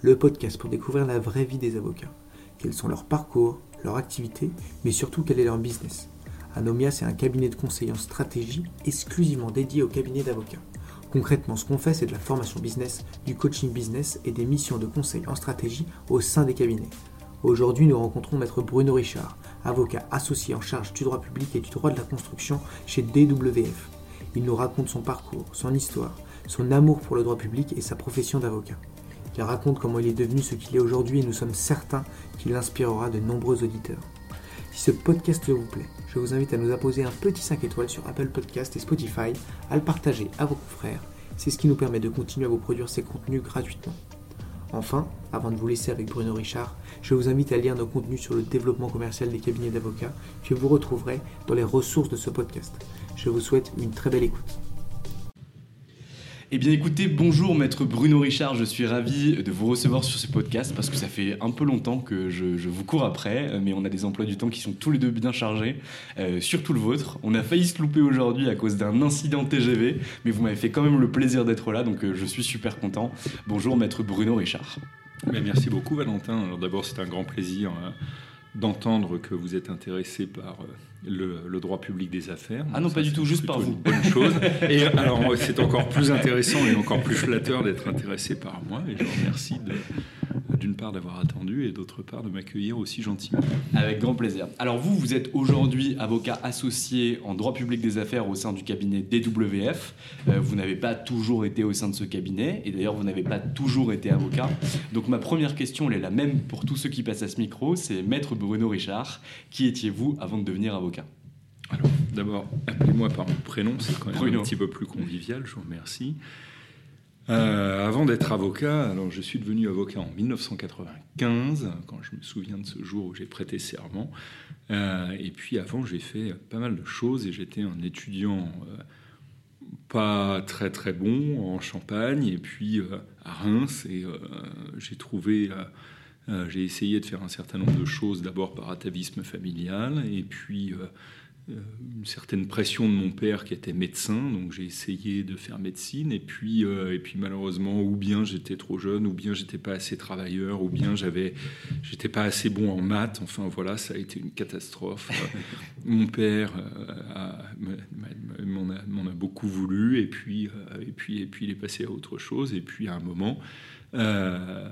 le podcast pour découvrir la vraie vie des avocats. Quels sont leurs parcours, leurs activités, mais surtout quel est leur business. Anomia, c'est un cabinet de conseil en stratégie exclusivement dédié au cabinet d'avocats. Concrètement, ce qu'on fait, c'est de la formation business, du coaching business et des missions de conseil en stratégie au sein des cabinets. Aujourd'hui, nous rencontrons maître Bruno Richard, avocat associé en charge du droit public et du droit de la construction chez DWF. Il nous raconte son parcours, son histoire, son amour pour le droit public et sa profession d'avocat. Il raconte comment il est devenu ce qu'il est aujourd'hui et nous sommes certains qu'il inspirera de nombreux auditeurs. Si ce podcast vous plaît, je vous invite à nous apposer un petit 5 étoiles sur Apple Podcast et Spotify, à le partager à vos confrères. C'est ce qui nous permet de continuer à vous produire ces contenus gratuitement. Enfin, avant de vous laisser avec Bruno Richard, je vous invite à lire nos contenus sur le développement commercial des cabinets d'avocats que vous retrouverez dans les ressources de ce podcast. Je vous souhaite une très belle écoute. Eh bien écoutez, bonjour maître Bruno Richard, je suis ravi de vous recevoir sur ce podcast parce que ça fait un peu longtemps que je, vous cours après, mais on a des emplois du temps qui sont tous les deux bien chargés, euh, surtout le vôtre. On a failli se louper aujourd'hui à cause d'un incident TGV, mais vous m'avez fait quand même le plaisir d'être là, donc euh, je suis super content. Bonjour maître Bruno Richard. Merci beaucoup Valentin. Alors d'abord c'est un grand plaisir euh, d'entendre que vous êtes intéressé par euh, le, le droit public des affaires. Ah non, Ça, pas du tout, juste par vous. une bonne chose. Et alors c'est encore plus intéressant et encore plus flatteur d'être intéressé par moi. Et je vous remercie d'une part d'avoir attendu et d'autre part de m'accueillir aussi gentiment. Avec grand plaisir. Alors vous, vous êtes aujourd'hui avocat associé en droit public des affaires au sein du cabinet DWF. Euh, vous n'avez pas toujours été au sein de ce cabinet, et d'ailleurs vous n'avez pas toujours été avocat. Donc ma première question, elle est la même pour tous ceux qui passent à ce micro, c'est Maître Bruno Richard, qui étiez-vous avant de devenir avocat? Alors, d'abord, appelez-moi par mon prénom, c'est quand même Bruno. un petit peu plus convivial, je vous remercie. Euh, avant d'être avocat, alors je suis devenu avocat en 1995, quand je me souviens de ce jour où j'ai prêté serment. Euh, et puis avant, j'ai fait pas mal de choses et j'étais un étudiant euh, pas très très bon en Champagne et puis à Reims et j'ai trouvé j'ai essayé de faire un certain nombre de choses, d'abord par atavisme familial, et puis une certaine pression de mon père qui était médecin, donc j'ai essayé de faire médecine, et puis, euh, et puis malheureusement, ou bien j'étais trop jeune, ou bien j'étais pas assez travailleur, ou bien j'avais, j'étais pas assez bon en maths, enfin voilà, ça a été une catastrophe. Euh, mon père euh, m'en a, a beaucoup voulu, et puis, euh, et, puis, et puis il est passé à autre chose, et puis à un moment, euh,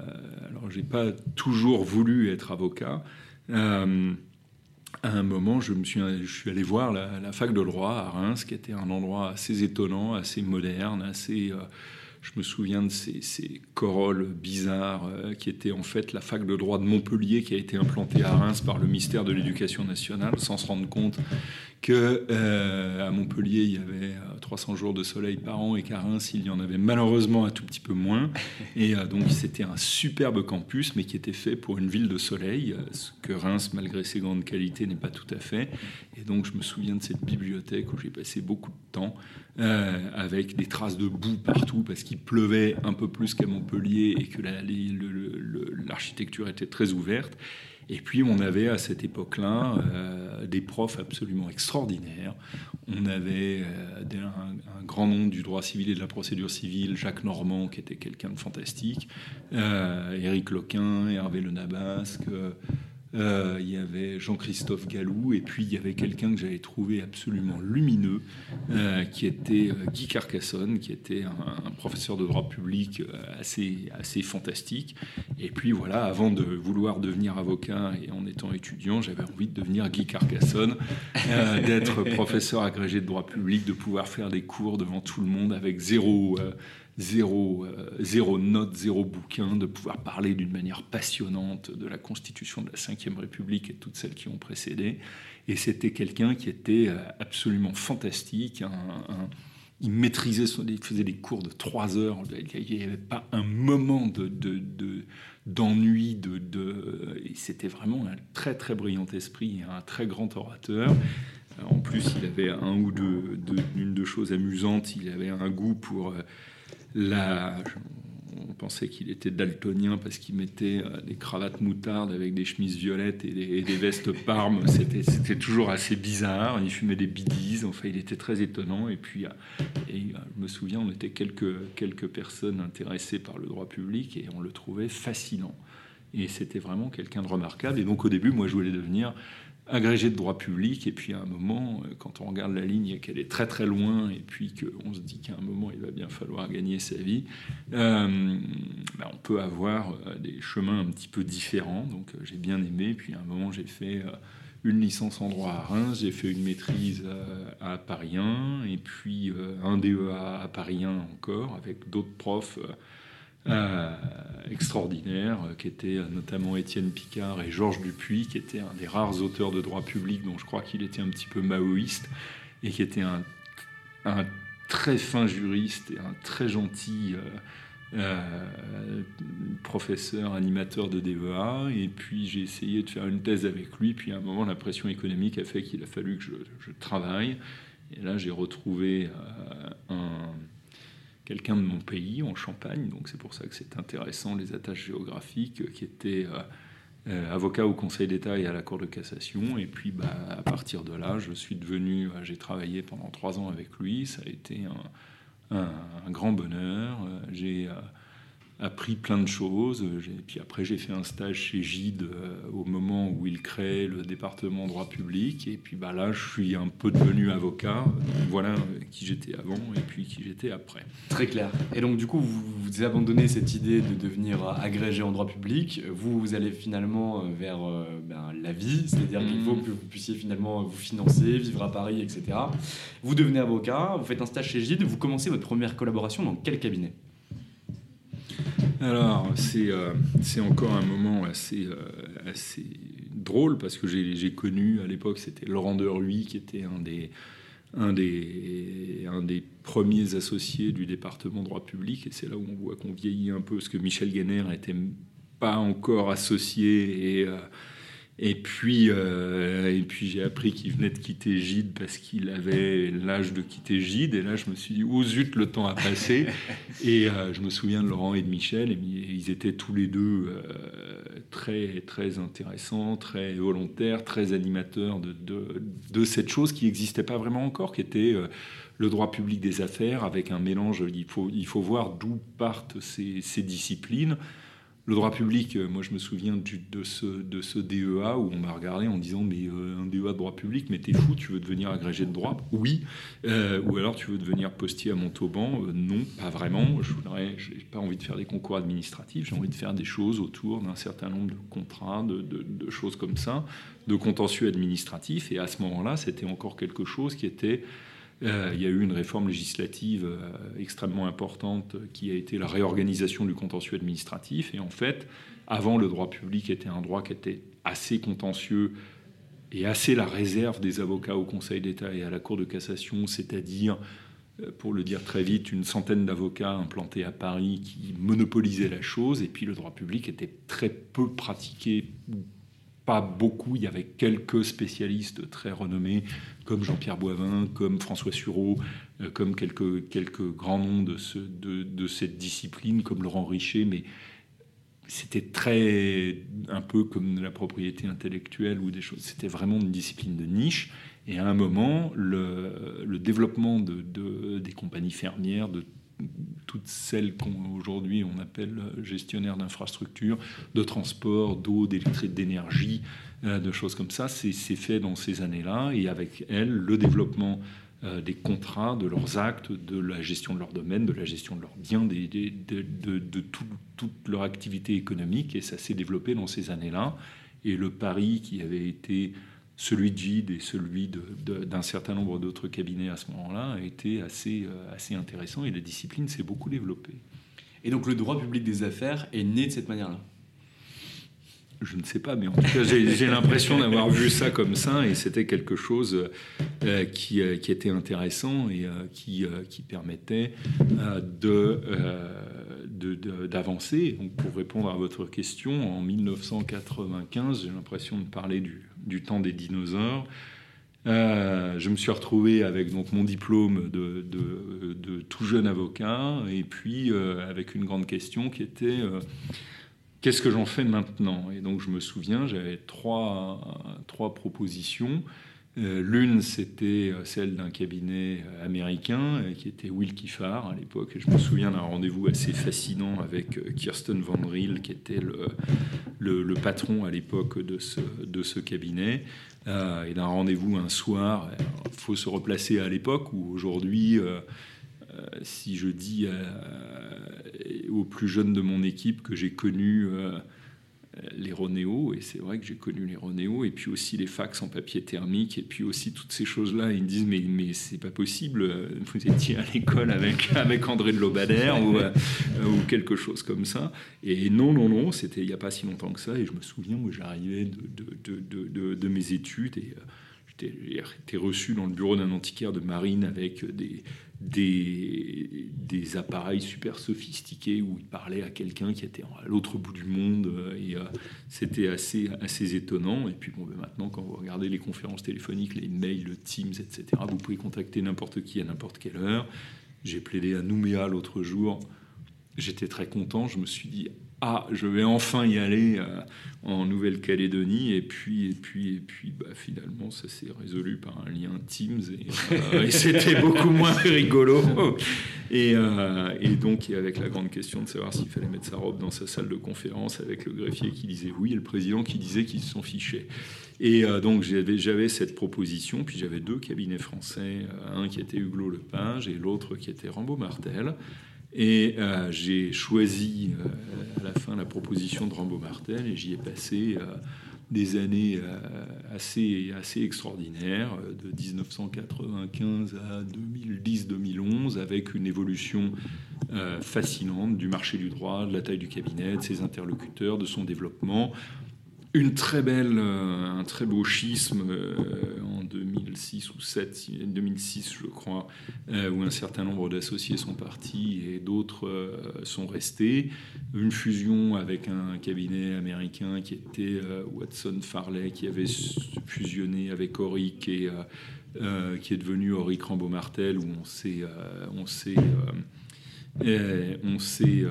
alors, j'ai pas toujours voulu être avocat. Euh, à un moment, je, me suis, je suis allé voir la, fac de droit à Reims, qui était un endroit assez étonnant, assez moderne, assez. euh, je me souviens de ces, ces corolles bizarres euh, qui étaient en fait la fac de droit de Montpellier qui a été implantée à Reims par le ministère de l'Éducation nationale sans se rendre compte que à Montpellier, il y avait 300 jours de soleil par an et qu'à Reims, il y en avait malheureusement un tout petit peu moins. Et donc, c'était un superbe campus, mais qui était fait pour une ville de soleil, ce que Reims, malgré ses grandes qualités, n'est pas tout à fait. Et donc, je me souviens de cette bibliothèque où j'ai passé beaucoup de temps euh, avec des traces de boue partout parce qu'il pleuvait un peu plus qu'à Montpellier et que l'architecture était très ouverte. Et puis on avait à cette époque-là euh, des profs absolument extraordinaires. On avait euh, un, grand nom du droit civil et de la procédure civile, Jacques Normand, qui était quelqu'un de fantastique, Éric Loquin, Hervé Le Nabasque. Euh, il y avait Jean-Christophe Gallou, et puis il y avait quelqu'un que j'avais trouvé absolument lumineux, euh, qui était euh, Guy Carcassonne, qui était un, professeur de droit public assez, assez fantastique. Et puis voilà, avant de vouloir devenir avocat et en étant étudiant, j'avais envie de devenir Guy Carcassonne, d'être professeur agrégé de droit public, de pouvoir faire des cours devant tout le monde avec zéro zéro, euh, zéro note, zéro bouquin, de pouvoir parler d'une manière passionnante de la constitution de la Ve République et toutes celles qui ont précédé. Et c'était quelqu'un qui était euh, absolument fantastique. il maîtrisait, il faisait des cours de trois heures. Il n'y avait pas un moment de, d'ennui. De, de, c'était vraiment un très très brillant esprit un très grand orateur. En plus, il avait un ou deux, une de choses amusantes. Il avait un goût pour on pensait qu'il était daltonien parce qu'il mettait euh, des cravates moutardes avec des chemises violettes et des, vestes parmes. C'était toujours assez bizarre. Il fumait des bidis. Enfin, il était très étonnant. Et puis, euh, et, euh, je me souviens, on était quelques, quelques personnes intéressées par le droit public et on le trouvait fascinant. Et c'était vraiment quelqu'un de remarquable. Et donc, au début, moi, je voulais devenir agrégé de droit public, et puis à un moment, euh, quand on regarde la ligne et qu'elle est très très loin, et puis qu'on se dit qu'à un moment, il va bien falloir gagner sa vie, euh, ben, on peut avoir euh, des chemins un petit peu différents. Donc j'ai bien aimé, puis à un moment, j'ai fait une licence en droit à Reims, j'ai fait une maîtrise à Paris 1, et puis un DEA à Paris 1 encore, avec d'autres profs extraordinaires, euh, qui étaient euh, notamment Étienne Picard et Georges Dupuis, qui étaient un des rares auteurs de droit public dont je crois qu'il était un petit peu maoïste, et qui était un, très fin juriste et un très gentil professeur, animateur de DEA. Et puis j'ai essayé de faire une thèse avec lui, puis à un moment la pression économique a fait qu'il a fallu que je travaille. Et là j'ai retrouvé un quelqu'un de mon pays, en Champagne, donc c'est pour ça que c'est intéressant, les attaches géographiques, euh, qui était euh, euh, avocat au Conseil d'État et à la Cour de cassation. Et puis, bah, à partir de là, je suis devenu, j'ai travaillé pendant trois ans avec lui, ça a été un, un grand bonheur. J'ai appris plein de choses. Et puis après, j'ai fait un stage chez Gide euh, au moment où il crée le département droit public. Et puis bah, là, je suis un peu devenu avocat. voilà euh, qui j'étais avant et puis qui j'étais après. Très clair. Et donc, du coup, vous, vous abandonnez cette idée de devenir agrégé en droit public. Vous, vous allez finalement euh, vers ben, la vie, c'est-à-dire qu'il faut mm. que vous puissiez finalement vous financer, vivre à Paris, etc. Vous devenez avocat, vous faites un stage chez Gide, vous commencez votre première collaboration dans quel cabinet? Alors, euh, c'est encore un moment assez, euh, drôle parce que j'ai connu à l'époque, c'était Laurent Deruy qui était un des premiers associés du département droit public. Et c'est là où on voit qu'on vieillit un peu parce que Michel Guéner n'était pas encore associé et. Euh, et puis, euh, et puis j'ai appris qu'il venait de quitter Gide parce qu'il avait l'âge de quitter Gide. Et là, je me suis dit, oh zut, le temps a passé. et euh, je me souviens de Laurent et de Michel. Et ils étaient tous les deux euh, très, très intéressants, très volontaires, très animateurs de, de, de cette chose qui n'existait pas vraiment encore, qui était le droit public des affaires, avec un mélange. Il faut, il faut voir d'où partent ces, ces disciplines. Le droit public, euh, moi je me souviens de, ce, de ce DEA où on m'a regardé en disant mais euh, un DEA de droit public, mais t'es fou, tu veux devenir agrégé de droit? Oui. Euh, ou alors tu veux devenir postier à Montauban? Non, pas vraiment. Je n'ai pas envie de faire des concours administratifs, j'ai envie de faire des choses autour d'un certain nombre de contrats, de, de, choses comme ça, de contentieux administratifs. Et à ce moment-là, c'était encore quelque chose qui était euh, il y a eu une réforme législative euh, extrêmement importante qui a été la réorganisation du contentieux administratif. Et en fait, avant, le droit public était un droit qui était assez contentieux est assez la réserve des avocats au Conseil d'État et à la Cour de cassation, c'est-à-dire, euh, pour le dire très vite, une centaine d'avocats implantés à Paris qui monopolisaient la chose, et puis le droit public était très peu pratiqué, pas beaucoup, il y avait quelques spécialistes très renommés, comme Jean-Pierre Boivin, comme François Sureau, euh, comme quelques, quelques grands noms de, ce, de, de cette discipline, comme Laurent Richer, mais c'était très un peu comme la propriété intellectuelle ou des choses. C'était vraiment une discipline de niche. Et à un moment, le, le développement de, de, des compagnies fermières, de toutes celles qu'aujourd'hui on appelle gestionnaires d'infrastructures, de transport, d'eau, d'électricité, d'énergie, euh, de choses comme ça, c'est fait dans ces années-là. Et avec elles, le développement euh, des contrats, de leurs actes, de la gestion de leur domaine, de la gestion de leurs biens, de, de, de tout, toute leur activité économique. Et ça s'est développé dans ces années-là. Et le pari qui avait été celui de Gide et celui d'un certain nombre d'autres cabinets à ce moment-là a été assez, euh, assez intéressant et la discipline s'est beaucoup développée. Et donc le droit public des affaires est né de cette manière-là je ne sais pas, mais en tout cas, j'ai l'impression d'avoir vu ça comme ça, et c'était quelque chose euh, qui, euh, qui, était intéressant et qui, qui, permettait de, d'avancer. De, Donc, pour répondre à votre question, en 1995, j'ai l'impression de parler du, du, temps des dinosaures. je me suis retrouvé avec donc mon diplôme de, tout jeune avocat, et puis avec une grande question qui était qu'est-ce que j'en fais maintenant? Et donc je me souviens, j'avais trois, trois propositions. Euh, L'une, c'était euh, celle d'un cabinet américain euh, qui était Will Kiffar à l'époque. Je me souviens d'un rendez-vous assez fascinant avec Kirsten Van Riel, qui était le, patron à l'époque de ce, cabinet. Et d'un rendez-vous un soir. Il faut se replacer à l'époque où aujourd'hui si je dis aux plus jeunes de mon équipe que j'ai connu les Ronéo, et c'est vrai que j'ai connu les Ronéo, et puis aussi les fax en papier thermique, et puis aussi toutes ces choses-là. Ils me disent Mais, mais c'est pas possible, vous étiez à l'école avec, avec André de Lobader ou, ou quelque chose comme ça. Et non, non, non, c'était il n'y a pas si longtemps que ça, et je me souviens où j'arrivais de, de, de, de, de mes études, et j'ai été reçu dans le bureau d'un antiquaire de marine avec des, des, appareils super sophistiqués où il parlait à quelqu'un qui était à l'autre bout du monde et euh, c'était assez, assez étonnant. Et puis bon, ben maintenant, quand vous regardez les conférences téléphoniques, les mails, le Teams, etc., vous pouvez contacter n'importe qui à n'importe quelle heure. J'ai plaidé à Nouméa l'autre jour. J'étais très content. Je me suis dit, ah, je vais enfin y aller euh, en Nouvelle-Calédonie. Et puis, et puis, et puis bah, finalement, ça s'est résolu par un lien Teams et, euh, c'était beaucoup moins rigolo. Et, euh, donc, avec la grande question de savoir s'il fallait mettre sa robe dans sa salle de conférence avec le greffier qui disait oui et le président qui disait qu'ils s'en fichaient. Et donc, j'avais cette proposition. Puis j'avais deux cabinets français, un qui était Hugo Lepage et l'autre qui était Rambo Martel. Et euh, j'ai choisi euh, à la fin la proposition de Rambo Martel et j'y ai passé euh, des années assez, assez extraordinaires, de 1995 à 2010-2011, avec une évolution fascinante du marché du droit, de la taille du cabinet, de ses interlocuteurs, de son développement une très belle, euh, un très beau schisme euh, en 2006 ou 7, 2006 je crois, euh, où un certain nombre d'associés sont partis et d'autres sont restés. Une fusion avec un cabinet américain qui était Watson Farley, qui avait fusionné avec Auric et qui est devenu Auric Rambo Martel, où on s'est, on s'est, on s'est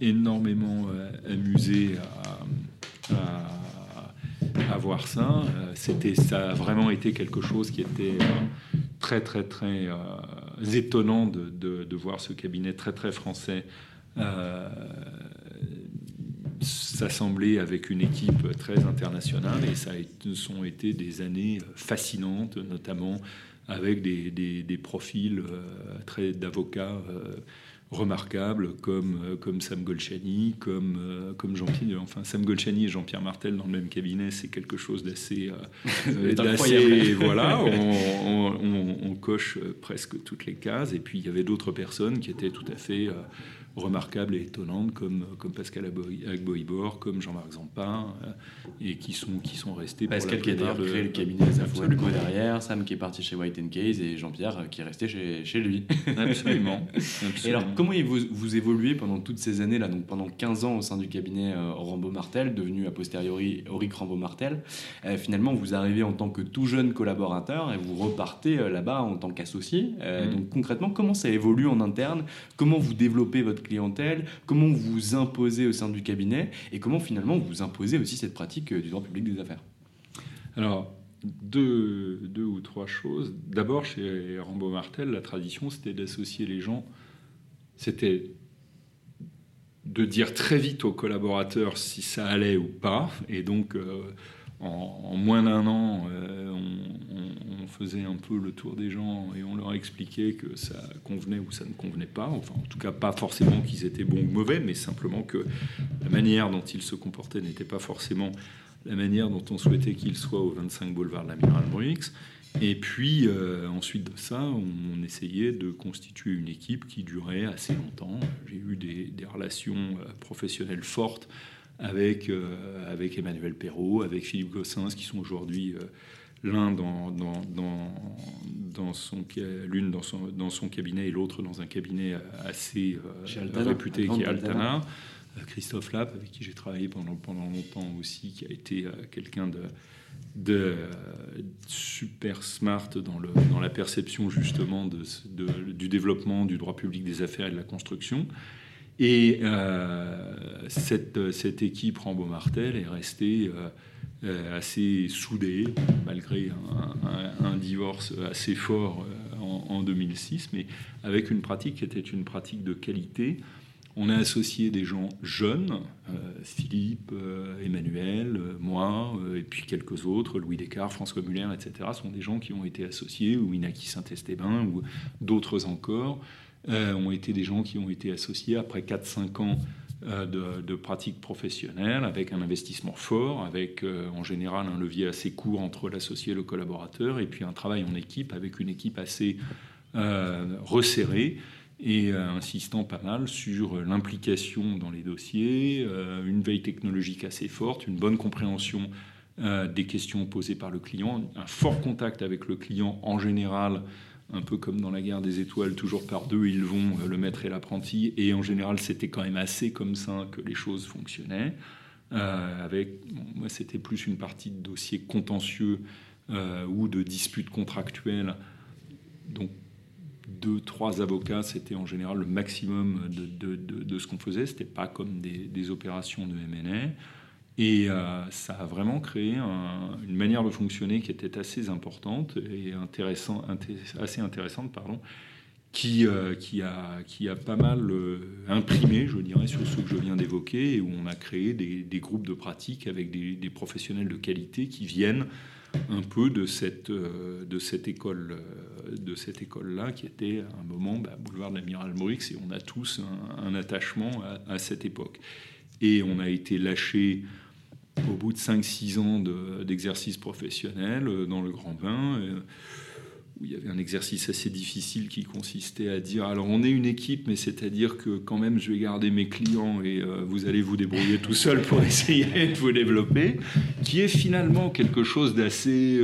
énormément euh, amusé à, voir ça. Euh, c'était, ça a vraiment été quelque chose qui était euh, très, très, très étonnant de, voir ce cabinet très, très français s'assembler avec une équipe très internationale et ça sont été des années fascinantes, notamment avec des profils très d'avocats remarquables comme, euh, comme Sam Golchani, comme, euh, comme Jean-Pierre. Enfin, Sam Golchani et Jean-Pierre Martel dans le même cabinet, c'est quelque chose d'assez. Euh, voilà, on, on, on, coche presque toutes les cases. Et puis, il y avait d'autres personnes qui étaient tout à fait remarquables et étonnantes comme, comme Pascal Agboibor, comme Jean-Marc Zampin, euh, et qui sont, qui sont restés Pascal qui a d'ailleurs créé le cabinet des affaires derrière, Sam qui est parti chez White Case et Jean-Pierre euh, qui est resté chez, chez lui. Absolument. Et alors, comment vous, vous évoluez pendant toutes ces années-là, donc pendant 15 ans au sein du cabinet euh, Rambaud-Martel, devenu a posteriori Auric Rambaud-Martel, finalement vous arrivez en tant que tout jeune collaborateur et vous repartez là-bas en tant qu'associé. Mm. Donc concrètement, comment ça évolue en interne? Comment vous développez votre comment vous imposez au sein du cabinet et comment finalement vous imposez aussi cette pratique euh, du droit public des affaires Alors, deux, deux ou trois choses. D'abord, chez Rambo Martel, la tradition, c'était d'associer les gens. C'était de dire très vite aux collaborateurs si ça allait ou pas. Et donc, euh, en, moins d'un an, euh, on, faisait un peu le tour des gens et on leur expliquait que ça convenait ou ça ne convenait pas. Enfin, en tout cas, pas forcément qu'ils étaient bons ou mauvais, mais simplement que la manière dont ils se comportaient n'était pas forcément la manière dont on souhaitait qu'ils soient au 25 boulevard de l'Amiral Bruix. Et puis, euh, ensuite de ça, on, essayait de constituer une équipe qui durait assez longtemps. J'ai eu des, relations euh, professionnelles fortes avec, euh, avec Emmanuel Perrault, avec Philippe Gossens, qui sont aujourd'hui euh, l'un dans, dans, dans, son, l'une dans son, dans son cabinet et l'autre dans un cabinet assez euh, réputé qui est Altana. Christophe Lapp, avec qui j'ai travaillé pendant, pendant longtemps aussi, qui a été quelqu'un de, de super smart dans, le, dans la perception justement de, du développement du droit public des affaires et de la construction. Et euh, cette, cette, équipe Rambo-Martel est restée euh, assez soudée, malgré un, divorce assez fort euh, en, 2006, mais avec une pratique qui était une pratique de qualité. On a associé des gens jeunes, Philippe, Emmanuel, moi, et puis quelques autres, Louis Descartes, François Muller, etc., sont des gens qui ont été associés, ou Inaki Saint-Esteban, ou d'autres encore, euh, ont été des gens qui ont été associés après 4-5 ans euh, de, de, pratique professionnelle, avec un investissement fort, avec euh, en général un levier assez court entre l'associé et le collaborateur, et puis un travail en équipe avec une équipe assez resserrée et insistant pas mal sur l'implication dans les dossiers, une veille technologique assez forte, une bonne compréhension des questions posées par le client, un fort contact avec le client en général un peu comme dans la guerre des étoiles, toujours par deux, ils vont, euh, le maître et l'apprenti. Et en général, c'était quand même assez comme ça que les choses fonctionnaient. Euh, avec, moi, c'était plus une partie de dossiers contentieux euh, ou de disputes contractuelles. Donc, deux, trois avocats, c'était en général le maximum de, ce qu'on faisait. C'était pas comme des, des opérations de MNA. Et euh, ça a vraiment créé une manière de fonctionner qui était assez importante et intéressant, assez intéressante, pardon, qui, euh, qui, a, qui a pas mal euh, imprimé, je dirais, sur ce que je viens d'évoquer, et où on a créé des, groupes de pratique avec des, professionnels de qualité qui viennent un peu de cette, de cette école de cette école-là, qui était à un moment bah, boulevard de l'Amiral Maurix, et on a tous un, attachement à, à, cette époque. Et on a été lâché au bout de 5-6 ans d'exercice professionnel euh, dans le grand bain, euh, où il y avait un exercice assez difficile qui consistait à dire alors on est une équipe, mais c'est-à-dire que quand même je vais garder mes clients et euh, vous allez vous débrouiller tout seul pour essayer de vous développer, qui est finalement quelque chose d'assez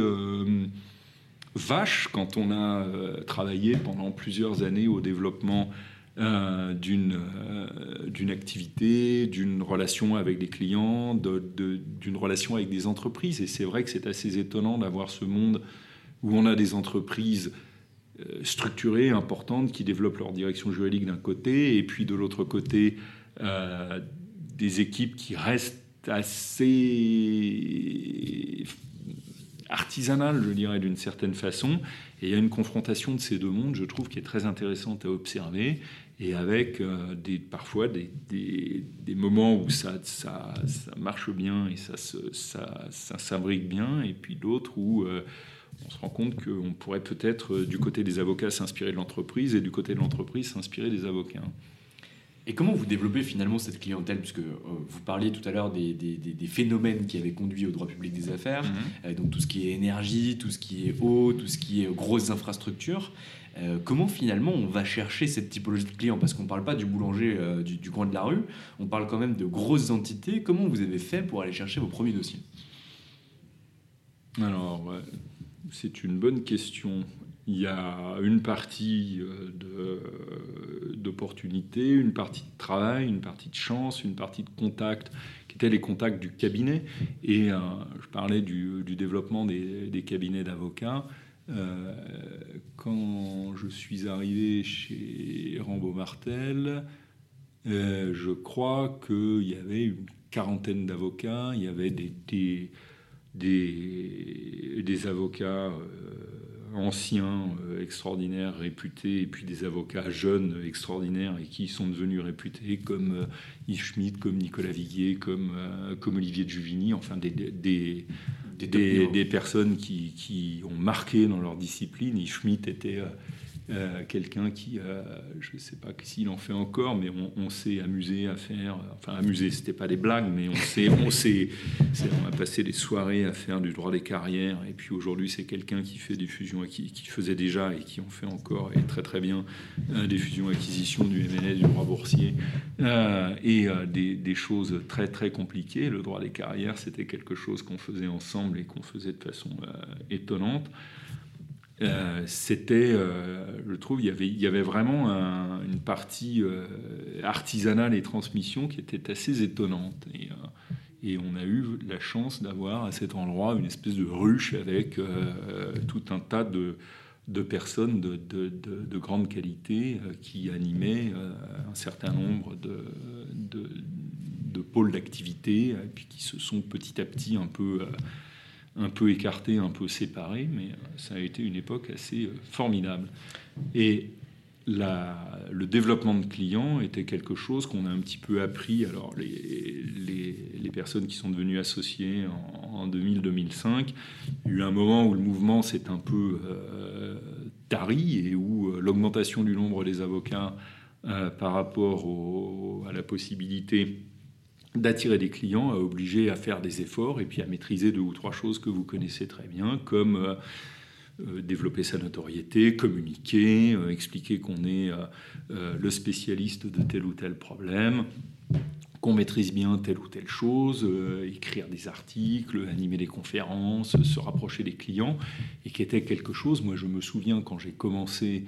vache quand on a travaillé pendant plusieurs années au développement euh, euh, d'une activité, d'une relation avec des clients, d'une relation avec des entreprises. Et c'est vrai que c'est assez étonnant d'avoir ce monde où on a des entreprises euh, structurées, importantes, qui développent leur direction juridique d'un côté, et puis de l'autre côté, des équipes qui restent assez artisanales, je dirais, d'une certaine façon. Et il y a une confrontation de ces deux mondes, je trouve, qui est très intéressante à observer et avec euh, des, parfois des, des, moments où ça, ça, marche bien et ça, ça, ça s'imbrique bien, et puis d'autres où euh, on se rend compte qu'on pourrait peut-être, euh, du côté des avocats, s'inspirer de l'entreprise, et du côté de l'entreprise, s'inspirer des avocats. Et comment vous développez finalement cette clientèle Puisque vous parliez tout à l'heure des, des, des, phénomènes qui avaient conduit au droit public des affaires, mhm. donc tout ce qui est énergie, tout ce qui est eau, tout ce qui est grosses infrastructures. comment finalement on va chercher cette typologie de clients? Parce qu'on ne parle pas du boulanger du, du, coin de la rue, on parle quand même de grosses entités. Comment vous avez fait pour aller chercher vos premiers dossiers? Alors, c'est une bonne question. Il y a une partie euh, d'opportunité, une partie de travail, une partie de chance, une partie de contact, qui étaient les contacts du cabinet. Et euh, je parlais du, développement des, cabinets d'avocats. Euh, quand je suis arrivé chez Rambo Martel, je crois qu'il y avait une quarantaine d'avocats, il y avait des, des, avocats anciens euh, extraordinaires, réputés, et puis des avocats jeunes extraordinaires et qui sont devenus réputés, comme euh, Yves Schmidt, comme Nicolas Viguier, comme, euh, comme Olivier de Juvigny, enfin des, des, des, des personnes qui, qui, ont marqué dans leur discipline. Yves Schmidt était euh, quelqu'un qui, euh, je ne sais pas s'il en fait encore, mais on, s'est amusé à faire, enfin amusé, c'était pas des blagues, mais on s'est, on s'est, on a passé des soirées à faire du droit des carrières, et puis aujourd'hui c'est quelqu'un qui fait des qui, qui faisait déjà et qui en fait encore et très très bien euh, des fusions acquisitions du MNS, du droit boursier, et des, choses très très compliquées. Le droit des carrières, c'était quelque chose qu'on faisait ensemble et qu'on faisait de façon étonnante. Euh, c'était, euh, je trouve, il y avait, vraiment une partie euh, artisanale et transmission qui était assez étonnante. Et, on a eu la chance d'avoir à cet endroit une espèce de ruche avec tout un tas de, personnes de, de, de, grande qualité qui animaient un certain nombre de, de pôles d'activité, et puis qui se sont petit à petit un peu un peu écarté, un peu séparé, mais euh, ça a été une époque assez euh, formidable. Et la, le développement de clients était quelque chose qu'on a un petit peu appris. Alors, les, les, personnes qui sont devenues associées en, 2000-2005, il y a eu un moment où le mouvement s'est un peu euh, tari et où l'augmentation du nombre des avocats par rapport à la possibilité d'attirer des clients, à obliger à faire des efforts et puis à maîtriser deux ou trois choses que vous connaissez très bien, comme euh, euh, développer sa notoriété, communiquer, euh, expliquer qu'on est le spécialiste de tel ou tel problème, qu'on maîtrise bien telle ou telle chose, écrire des articles, animer des conférences, se rapprocher des clients, et qui était quelque chose, moi je me souviens quand j'ai commencé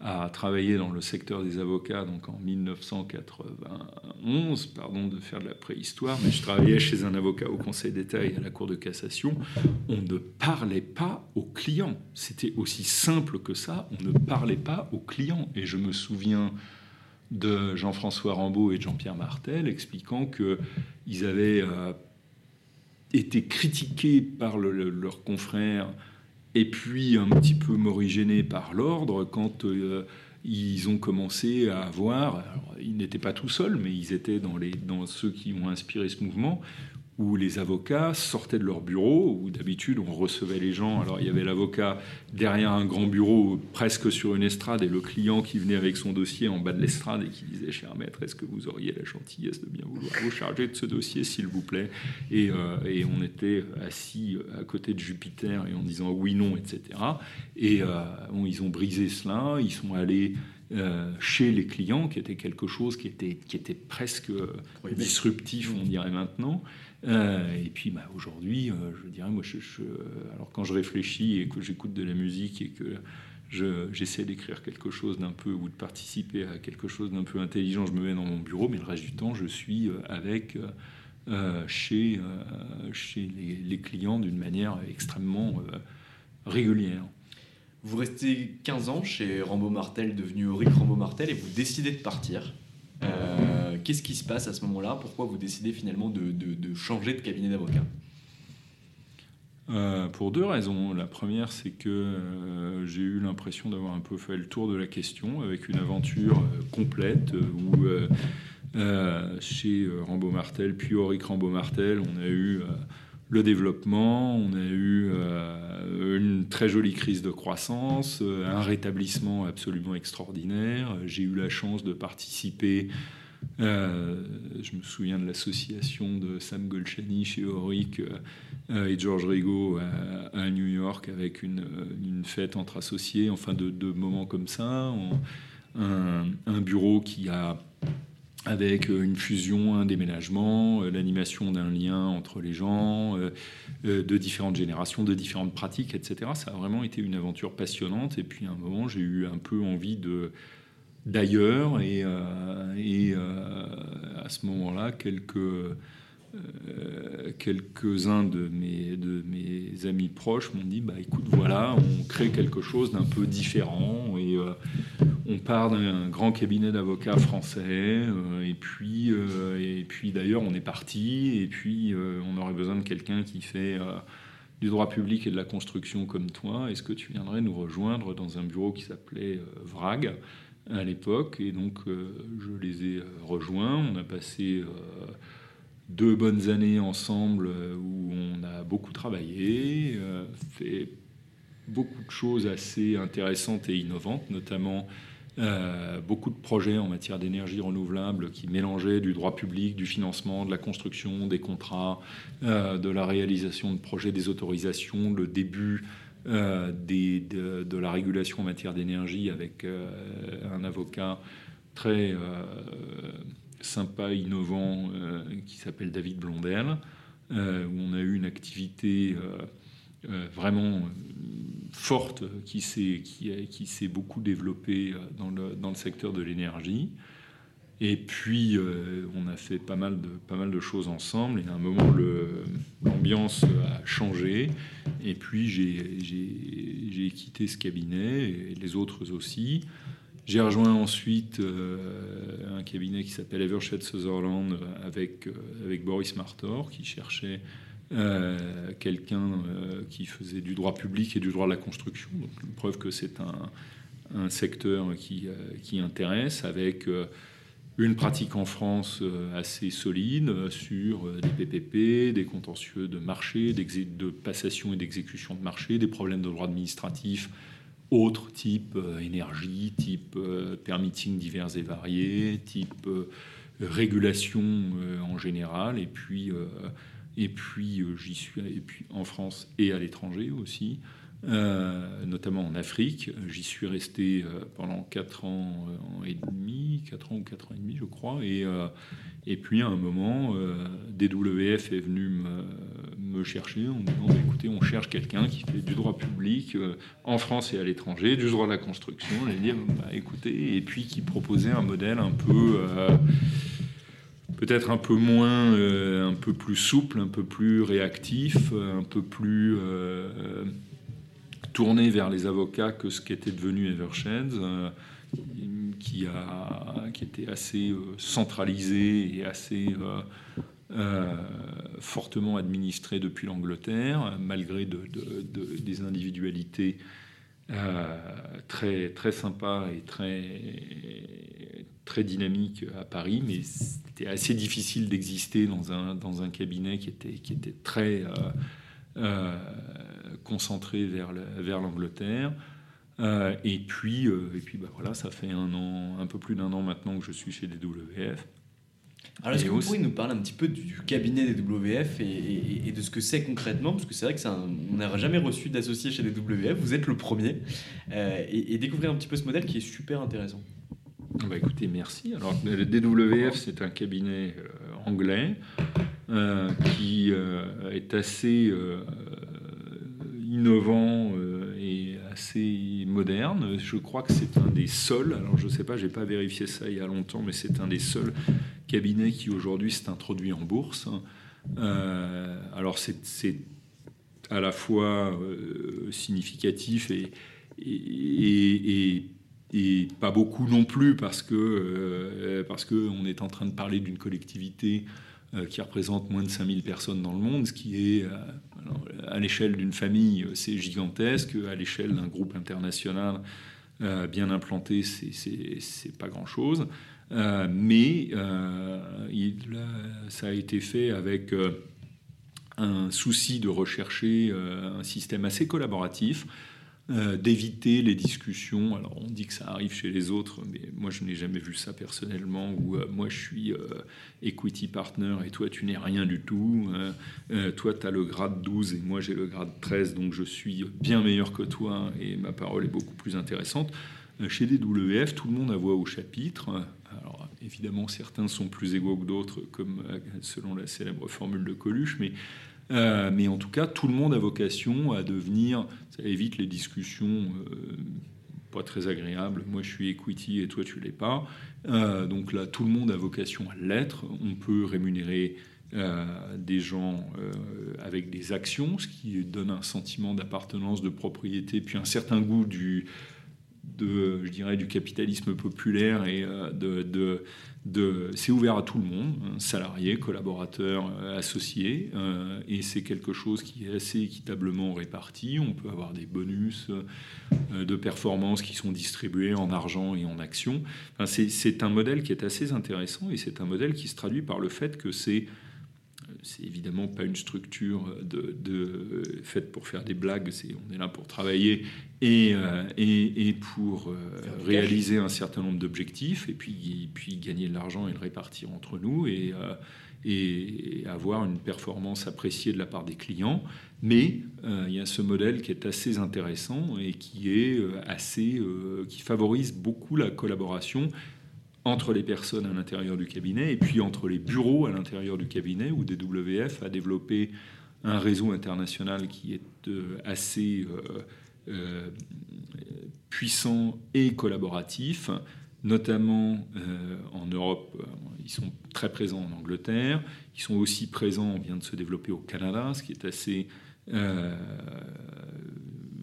à travailler dans le secteur des avocats, donc en 1991, pardon de faire de la préhistoire, mais je travaillais chez un avocat au Conseil d'État et à la Cour de cassation, on ne parlait pas aux clients. C'était aussi simple que ça, on ne parlait pas aux clients. Et je me souviens de Jean-François Rambaud et de Jean-Pierre Martel expliquant qu'ils avaient euh, été critiqués par leurs confrères et puis un petit peu morigéné par l'ordre quand euh, ils ont commencé à avoir, ils n'étaient pas tout seuls, mais ils étaient dans, les, dans ceux qui ont inspiré ce mouvement, où les avocats sortaient de leur bureau, où d'habitude on recevait les gens. Alors il y avait l'avocat derrière un grand bureau, presque sur une estrade, et le client qui venait avec son dossier en bas de l'estrade et qui disait Cher maître, est-ce que vous auriez la gentillesse de bien vouloir vous charger de ce dossier, s'il vous plaît? Et, euh, et, on était assis à côté de Jupiter et en disant oui, non, etc. Et euh, ils ont brisé cela, ils sont allés. Euh, chez les clients, qui était quelque chose qui était, qui était presque disruptif, on dirait maintenant. Euh, et puis bah, aujourd'hui, euh, je dirais, moi, alors quand je réfléchis et que j'écoute de la musique et que j'essaie d'écrire quelque chose d'un peu ou de participer à quelque chose d'un peu intelligent, je me mets dans mon bureau, mais le reste du temps, je suis euh, avec chez, chez les, clients d'une manière extrêmement régulière. Vous restez 15 ans chez Rambo Martel, devenu Auric Rambo Martel, et vous décidez de partir. Euh, qu'est-ce qui se passe à ce moment-là? Pourquoi vous décidez finalement de, changer de cabinet d'avocat? Euh, pour deux raisons. La première, c'est que euh, j'ai eu l'impression d'avoir un peu fait le tour de la question avec une aventure complète où chez Rambo Martel, puis Auric Rambo Martel, on a eu le développement, on a eu une très jolie crise de croissance, un rétablissement absolument extraordinaire. J'ai eu la chance de participer je me souviens de l'association de Sam Golchani chez Auric et George Rigaud à, New York avec une, fête entre associés, enfin de, moments comme ça. un, bureau qui a avec euh, une fusion, un déménagement, euh, l'animation d'un lien entre les gens, euh, de différentes générations, de différentes pratiques, etc. Ça a vraiment été une aventure passionnante. Et puis à un moment, j'ai eu un peu envie de d'ailleurs. Et, et à ce moment-là, quelques euh, quelques-uns de mes, amis proches m'ont dit bah écoute voilà on crée quelque chose d'un peu différent et euh, on part d'un grand cabinet d'avocats français euh, et puis et puis d'ailleurs on est parti et puis on aurait besoin de quelqu'un qui fait du droit public et de la construction comme toi. Est-ce que tu viendrais nous rejoindre dans un bureau qui s'appelait VRAG à l'époque? Et donc je les ai rejoints. On a passé deux bonnes années ensemble euh, où on a beaucoup travaillé, euh, fait beaucoup de choses assez intéressantes et innovantes, notamment euh, beaucoup de projets en matière d'énergie renouvelable qui mélangeaient du droit public, du financement, de la construction, des contrats, de la réalisation de projets, des autorisations, le début de, de, la régulation en matière d'énergie avec un avocat très sympa, innovant, euh, qui s'appelle David Blondel, euh, où on a eu une activité euh, vraiment forte qui s'est qui, qui beaucoup développée dans le, dans le secteur de l'énergie. Et puis, on a fait pas mal de, pas mal de choses ensemble. Et à un moment, l'ambiance a changé. Et puis, j'ai quitté ce cabinet, et les autres aussi. J'ai rejoint ensuite euh, un cabinet qui s'appelle Evershed Sutherland avec, euh, avec Boris Martor qui cherchait euh, quelqu'un qui faisait du droit public et du droit de la construction. Donc, une preuve que c'est un, un, secteur qui, qui intéresse avec une pratique en France assez solide sur des PPP, des contentieux de marché, de passation et d'exécution de marché, des problèmes de droit administratif autres, type euh, énergie, type euh, permitting divers et variés, type euh, régulation en général, et puis, et puis j'y suis et puis en France et à l'étranger aussi. notamment en Afrique. J'y suis resté pendant 4 ans et demi, 4 ans ou 4 ans et demi, je crois. Et, et puis à un moment, DWF est venu me, me chercher en disant bah, écoutez, on cherche quelqu'un qui fait du droit public euh, en France et à l'étranger, du droit de la construction. Et dit bah, écoutez, et puis qui proposait un modèle un peu. Euh, peut-être un peu moins, euh, un peu plus souple, un peu plus réactif, un peu plus tourné vers les avocats que ce qu'était devenu Eversheds, qui, a, qui était assez centralisé et assez fortement administré depuis l'Angleterre, malgré de, des individualités euh, très, sympas et très, dynamiques à Paris, mais c'était assez difficile d'exister dans un, cabinet qui était, très euh, concentré vers l'Angleterre. et puis, bah voilà, ça fait un peu plus d'un an maintenant que je suis chez DWF. Alors, est-ce que vous pourriez nous parler un petit peu du cabinet des WF et, de ce que c'est concrètement? Parce que c'est vrai que on n'a jamais reçu d'associé chez des WF, vous êtes le premier, euh, et, découvrir un petit peu ce modèle qui est super intéressant. Bah écoutez, merci. Alors, le DWF, c'est un cabinet euh, anglais euh, qui est assez innovant et assez moderne. Je crois que c'est un des seuls, alors je ne sais pas, je n'ai pas vérifié ça il y a longtemps, mais c'est un des seuls cabinets qui aujourd'hui s'est introduit en bourse. Euh, alors c'est à la fois euh, significatif et, pas beaucoup non plus parce que euh, parce que est en train de parler d'une collectivité qui représente moins de 5000 personnes dans le monde, ce qui est à l'échelle d'une famille, c'est gigantesque. À l'échelle d'un groupe international euh, bien implanté, c'est pas grand-chose. Euh, mais euh, ça a été fait avec un souci de rechercher un système assez collaboratif euh, d'éviter les discussions. Alors on dit que ça arrive chez les autres, mais moi je n'ai jamais vu ça personnellement, où euh, moi je suis equity partner et toi tu n'es rien du tout. toi tu as le grade 12 et moi j'ai le grade 13, donc je suis bien meilleur que toi et ma parole est beaucoup plus intéressante. Chez DWF, tout le monde a voix au chapitre. Alors, évidemment, certains sont plus égaux que d'autres, comme selon la célèbre formule de Coluche, mais euh, mais en tout cas, tout le monde a vocation à devenir, ça évite les discussions euh, pas très agréables, moi je suis equity et toi tu l'es pas. Euh, donc là, tout le monde a vocation à l'être. On peut rémunérer des gens avec des actions, ce qui donne un sentiment d'appartenance, de propriété, puis un certain goût du, je dirais, du capitalisme populaire et de, de c'est ouvert à tout le monde, hein, salariés, collaborateurs, euh, associés, euh, et c'est quelque chose qui est assez équitablement réparti. On peut avoir des bonus euh, de performance qui sont distribués en argent et en actions. c'est un modèle qui est assez intéressant et c'est un modèle qui se traduit par le fait que c'est c'est évidemment pas une structure de, faite pour faire des blagues. C'est, on est là pour travailler et, euh, et, pour euh, réaliser un certain nombre d'objectifs et puis, puis gagner de l'argent et le répartir entre nous et, euh, et avoir une performance appréciée de la part des clients. Mais il y a ce modèle qui est assez intéressant et qui est assez, qui favorise beaucoup la collaboration entre les personnes à l'intérieur du cabinet et puis entre les bureaux à l'intérieur du cabinet où DWF a développé un réseau international qui est euh, assez euh, euh, puissant et collaboratif, notamment en Europe. Ils sont très présents en Angleterre, ils sont aussi présents, on vient de se développer au Canada, ce qui est assez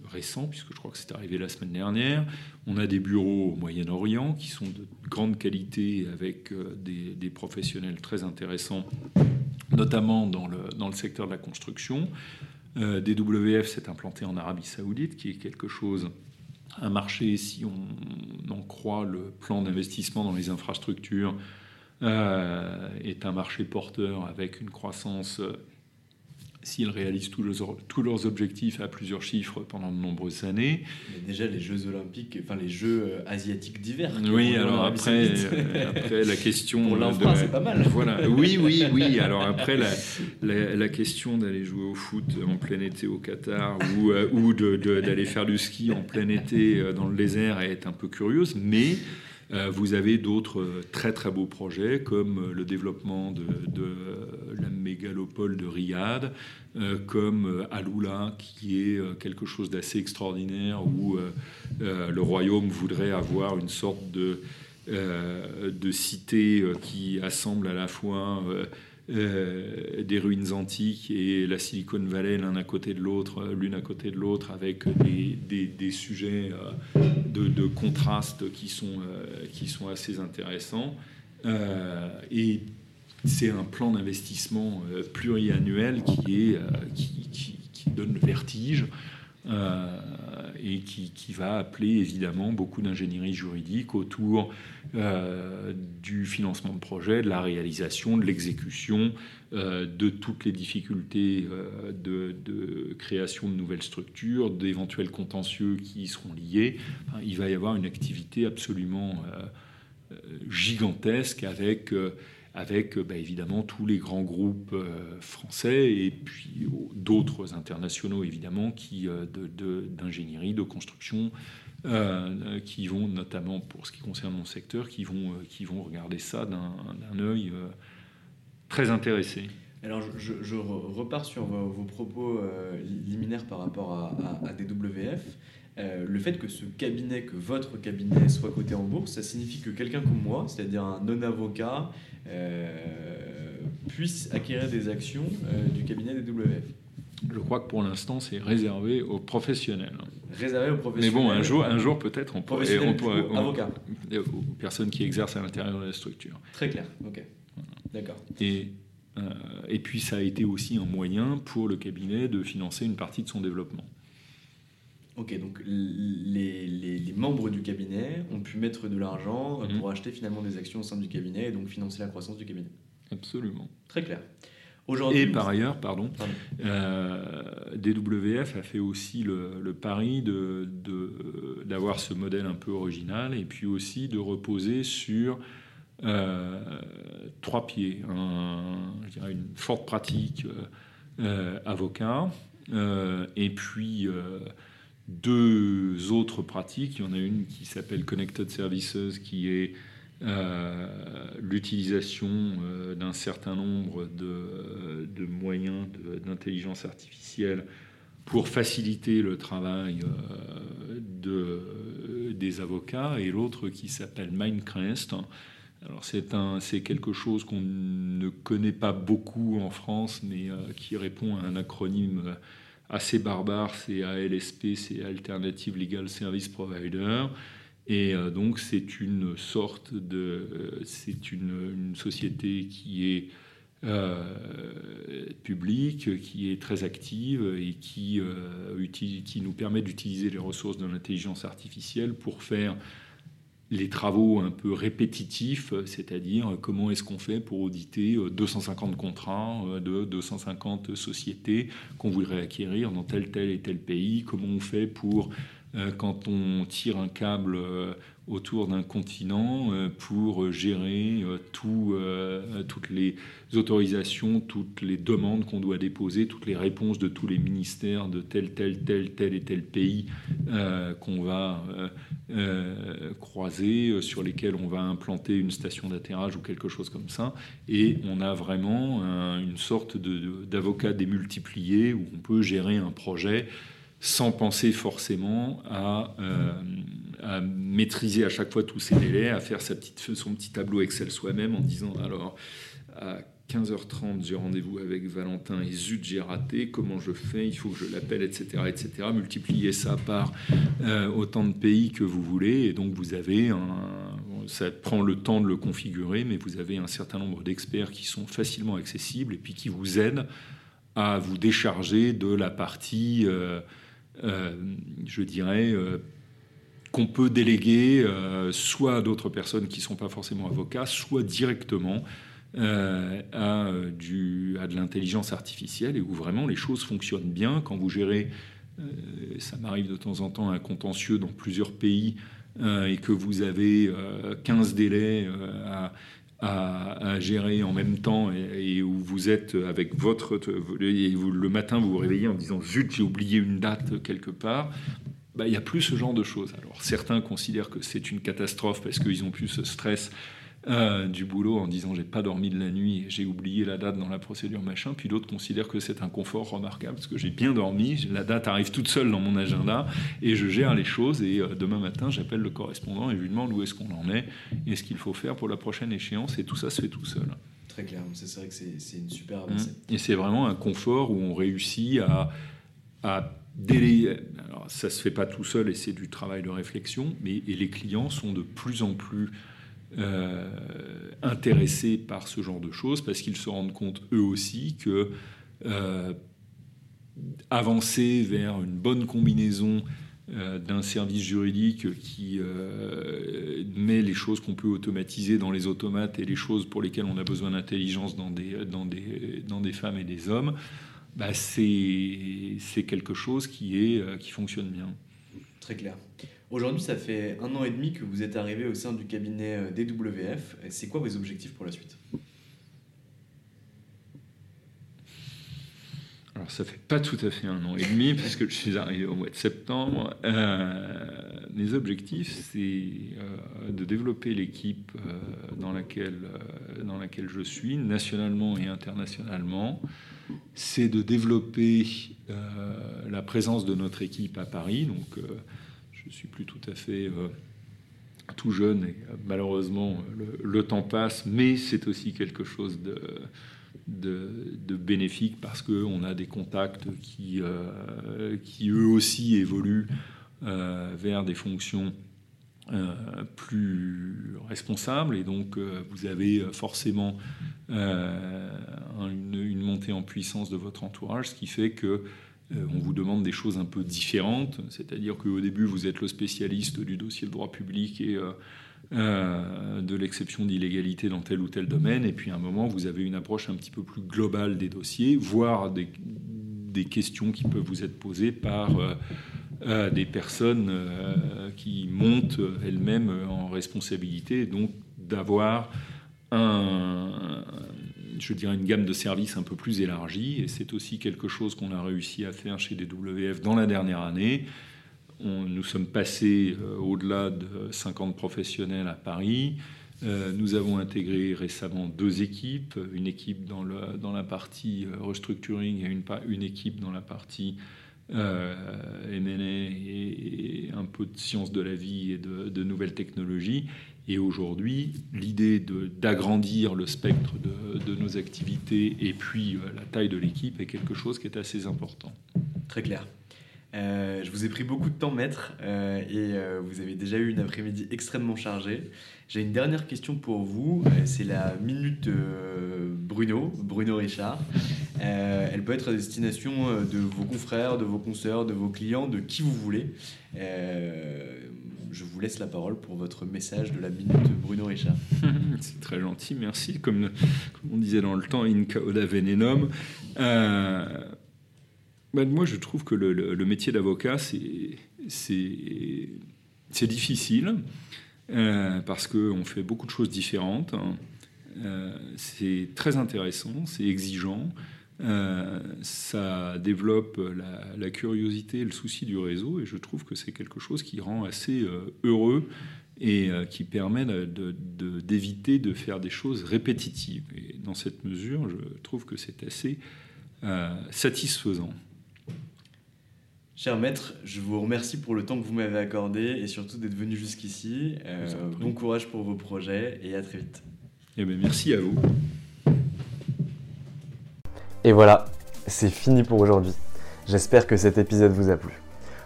récent, puisque je crois que c'est arrivé la semaine dernière. On a des bureaux au Moyen-Orient qui sont de grande qualité avec euh, des, professionnels très intéressants, notamment dans le, secteur de la construction. Euh, DWF s'est implanté en Arabie Saoudite, qui est quelque chose, un marché, si on en croit le plan d'investissement dans les infrastructures, euh, est un marché porteur avec une croissance s'ils réalisent tous leurs, tous leurs objectifs à plusieurs chiffres pendant de nombreuses années. déjà les Jeux olympiques, enfin les Jeux euh, asiatiques d'hiver. Oui, alors après, euh, après la question... Pour l'infra, c'est pas mal. Voilà, oui, oui, oui. Alors après, la, la, question d'aller jouer au foot en plein été au Qatar ou, euh, ou d'aller faire du ski en plein été dans le désert est un peu curieuse, mais... Euh, vous avez d'autres euh, très très beaux projets comme euh, le développement de, la mégalopole de Riyad, comme Aloula qui est quelque chose d'assez extraordinaire où le royaume voudrait avoir une sorte de, de cité qui assemble à la fois euh, des ruines antiques et la Silicon Valley l'un à côté de l'autre, euh, l'une à côté de l'autre, avec des, des, sujets euh, de, de, contraste qui sont, qui sont assez intéressants. et c'est un plan d'investissement pluriannuel qui, est, qui, qui, qui, donne le vertige. Et qui, va appeler évidemment beaucoup d'ingénierie juridique autour euh, du financement de projet, de la réalisation, de l'exécution, euh, de toutes les difficultés euh, de, création de nouvelles structures, d'éventuels contentieux qui y seront liés. il va y avoir une activité absolument gigantesque avec avec bah, évidemment tous les grands groupes français et puis d'autres internationaux évidemment qui d'ingénierie, de, construction, euh, qui vont notamment pour ce qui concerne mon secteur, qui vont, euh, qui vont regarder ça d'un œil euh, très intéressé. Alors je, repars sur vos, propos liminaires par rapport à, DWF. Le fait que ce cabinet, que votre cabinet soit coté en bourse, ça signifie que quelqu'un comme moi, c'est-à-dire un non-avocat, puisse acquérir des actions du cabinet DWF. Je crois que pour l'instant, c'est réservé aux professionnels. Réservé aux professionnels. Mais bon, un jour, un jour peut-être, on pourrait. On pourrait avocat. Aux personnes qui exercent à l'intérieur de la structure. Très clair, ok. D'accord. Et, euh, et puis, ça a été aussi un moyen pour le cabinet de financer une partie de son développement. Ok, donc les, les, membres du cabinet ont pu mettre de l'argent mhm. pour acheter finalement des actions au sein du cabinet et donc financer la croissance du cabinet. Absolument. Très clair. Aujourd'hui, Et par ailleurs, pardon, Pardon. euh, DWF a fait aussi le, le pari de- de- d'avoir ce modèle un peu original et puis aussi de reposer sur euh, trois pieds. Un- je dirais une forte pratique euh, avocat et puis deux autres pratiques. Il y en a une qui s'appelle Connected Services qui est euh, l'utilisation euh, d'un certain nombre de, de moyens d'intelligence artificielle pour faciliter le travail euh, de, des avocats, et l'autre qui s'appelle Minecraft. Alors c'est c'est quelque chose qu'on ne connaît pas beaucoup en France, mais euh, qui répond à un acronyme assez barbare, c'est ALSP, c'est Alternative Legal Service Provider. Et euh, donc c'est une sorte de, euh, c'est une, société qui est euh, publique, qui est très active et qui, utilise- qui nous permet d'utiliser les ressources de l'intelligence artificielle pour faire les travaux un peu répétitifs, c'est-à-dire comment est-ce qu'on fait pour auditer euh, 250 contrats euh, de 250 sociétés qu'on voudrait acquérir dans tel, tel et tel pays, comment on fait pour, euh, quand on tire un câble euh, autour d'un continent, euh, pour gérer euh, tout, euh, toutes les autorisations, toutes les demandes qu'on doit déposer, toutes les réponses de tous les ministères de tel, tel, tel, tel et tel pays euh, qu'on va euh, euh, croiser, euh, sur lesquels on va implanter une station d'atterrage ou quelque chose comme ça. Et on a vraiment un- une sorte d'avocat démultiplié où on peut gérer un projet sans penser forcément à, euh, à maîtriser à chaque fois tous ses délais, à faire sa petite, son petit tableau Excel soi-même en disant alors à 15h30 j'ai rendez-vous avec Valentin et zut j'ai raté, comment je fais, il faut que je l'appelle, etc., etc. Multipliez ça par euh, autant de pays que vous voulez et donc vous avez un, ça prend le temps de le configurer, mais vous avez un certain nombre d'experts qui sont facilement accessibles et puis qui vous aident à vous décharger de la partie, euh, euh, je dirais, euh, qu'on peut déléguer soit à d'autres personnes qui ne sont pas forcément avocats, soit directement à, du, à de l'intelligence artificielle et où vraiment les choses fonctionnent bien. Quand vous gérez, ça m'arrive de temps en temps, un contentieux dans plusieurs pays et que vous avez euh, 15 délais à, à, gérer en même temps et, où vous êtes avec votre... Et vous, le matin, vous vous réveillez en disant « Zut, j'ai oublié une date quelque part », bah, il n'y a plus ce genre de choses. Alors certains considèrent que c'est une catastrophe parce qu'ils ont plus ce stress euh, du boulot en disant j'ai pas dormi de la nuit j'ai oublié la date dans la procédure machin. Puis d'autres considèrent que c'est un confort remarquable parce que j'ai bien dormi, la date arrive toute seule dans mon agenda et je gère les choses. Et euh, demain matin, j'appelle le correspondant et je lui demande où est-ce qu'on en est et ce qu'il faut faire pour la prochaine échéance. Et tout ça se fait tout seul. Très clair, c'est vrai que c'est une super Mmh. avancée. Et c'est vraiment un confort où on réussit à, à délayer. Alors, ça se fait pas tout seul et c'est du travail de réflexion, mais et les clients sont de plus en plus euh, intéressés par ce genre de choses parce qu'ils se rendent compte eux aussi que euh, avancer vers une bonne combinaison euh, d'un service juridique qui met les choses qu'on peut automatiser dans les automates et les choses pour lesquelles on a besoin d'intelligence dans des, dans, des, dans des femmes et des hommes, bah c'est quelque chose qui, est, qui fonctionne bien. Très clair. Aujourd'hui, ça fait un an et demi que vous êtes arrivé au sein du cabinet euh, DWF. C'est quoi vos objectifs pour la suite? Alors ça fait pas tout à fait un an et demi puisque je suis arrivé au mois de septembre. Euh, mes objectifs, c'est euh, de développer l'équipe euh, dans, laquelle, euh, dans laquelle je suis, nationalement et internationalement. C'est de développer la présence de notre équipe à Paris. Donc je suis plus tout à fait tout jeune et malheureusement le temps passe, mais c'est aussi quelque chose de de, de bénéfique parce qu'on a des contacts qui, euh, qui eux aussi évoluent euh, vers des fonctions euh, plus responsables. Et donc vous avez forcément une, montée en puissance de votre entourage, ce qui fait que on vous demande des choses un peu différentes, c'est-à-dire qu'au début vous êtes le spécialiste du dossier de droit public et euh, de l'exception d'illégalité dans tel ou tel domaine, et puis à un moment, vous avez une approche un petit peu plus globale des dossiers, voire des, questions qui peuvent vous être posées par euh, des personnes qui montent elles-mêmes en responsabilité, donc d'avoir je dirais une gamme de services un peu plus élargie, et c'est aussi quelque chose qu'on a réussi à faire chez DWF dans la dernière année nous sommes passés euh, au-delà de 50 professionnels à Paris. Euh, nous avons intégré récemment deux équipes, une équipe dans, la partie euh, restructuring et une, équipe dans la partie euh, M&A et, un peu de sciences de la vie et de, nouvelles technologies. Et aujourd'hui, l'idée d'agrandir le spectre de, nos activités et puis la taille de l'équipe est quelque chose qui est assez important. Très clair. Euh, je vous ai pris beaucoup de temps, maître, euh, et euh, vous avez déjà eu une après-midi extrêmement chargée. J'ai une dernière question pour vous. c'est la minute Bruno, Bruno Richard. elle peut être à destination de vos confrères, de vos consoeurs, de vos clients, de qui vous voulez. je vous laisse la parole pour votre message de la minute Bruno Richard. c'est très gentil, merci. Comme, on disait dans le temps, in cauda venenum. Bah, moi, je trouve que le, métier d'avocat, c'est difficile euh, parce qu'on fait beaucoup de choses différentes. Hein. Euh, c'est très intéressant, c'est exigeant. Euh, ça développe la, curiosité, le souci du réseau, et je trouve que c'est quelque chose qui rend assez heureux et qui permet d'éviter de, de, faire des choses répétitives. Et dans cette mesure, je trouve que c'est assez satisfaisant. Cher maître, je vous remercie pour le temps que vous m'avez accordé et surtout d'être venu jusqu'ici. Euh, bon courage pour vos projets et à très vite. Eh bien, merci à vous. Et voilà, c'est fini pour aujourd'hui. J'espère que cet épisode vous a plu.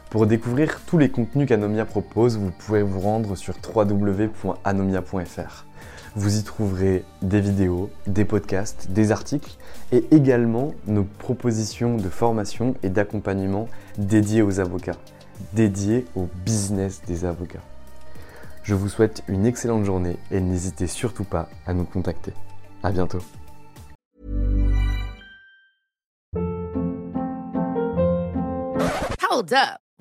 Pour découvrir tous les contenus qu'Anomia propose, vous pouvez vous rendre sur www.anomia.fr. Vous y trouverez des vidéos, des podcasts, des articles et également nos propositions de formation et d'accompagnement dédiées aux avocats, dédiées au business des avocats. Je vous souhaite une excellente journée et n'hésitez surtout pas à nous contacter. À bientôt. Hold up.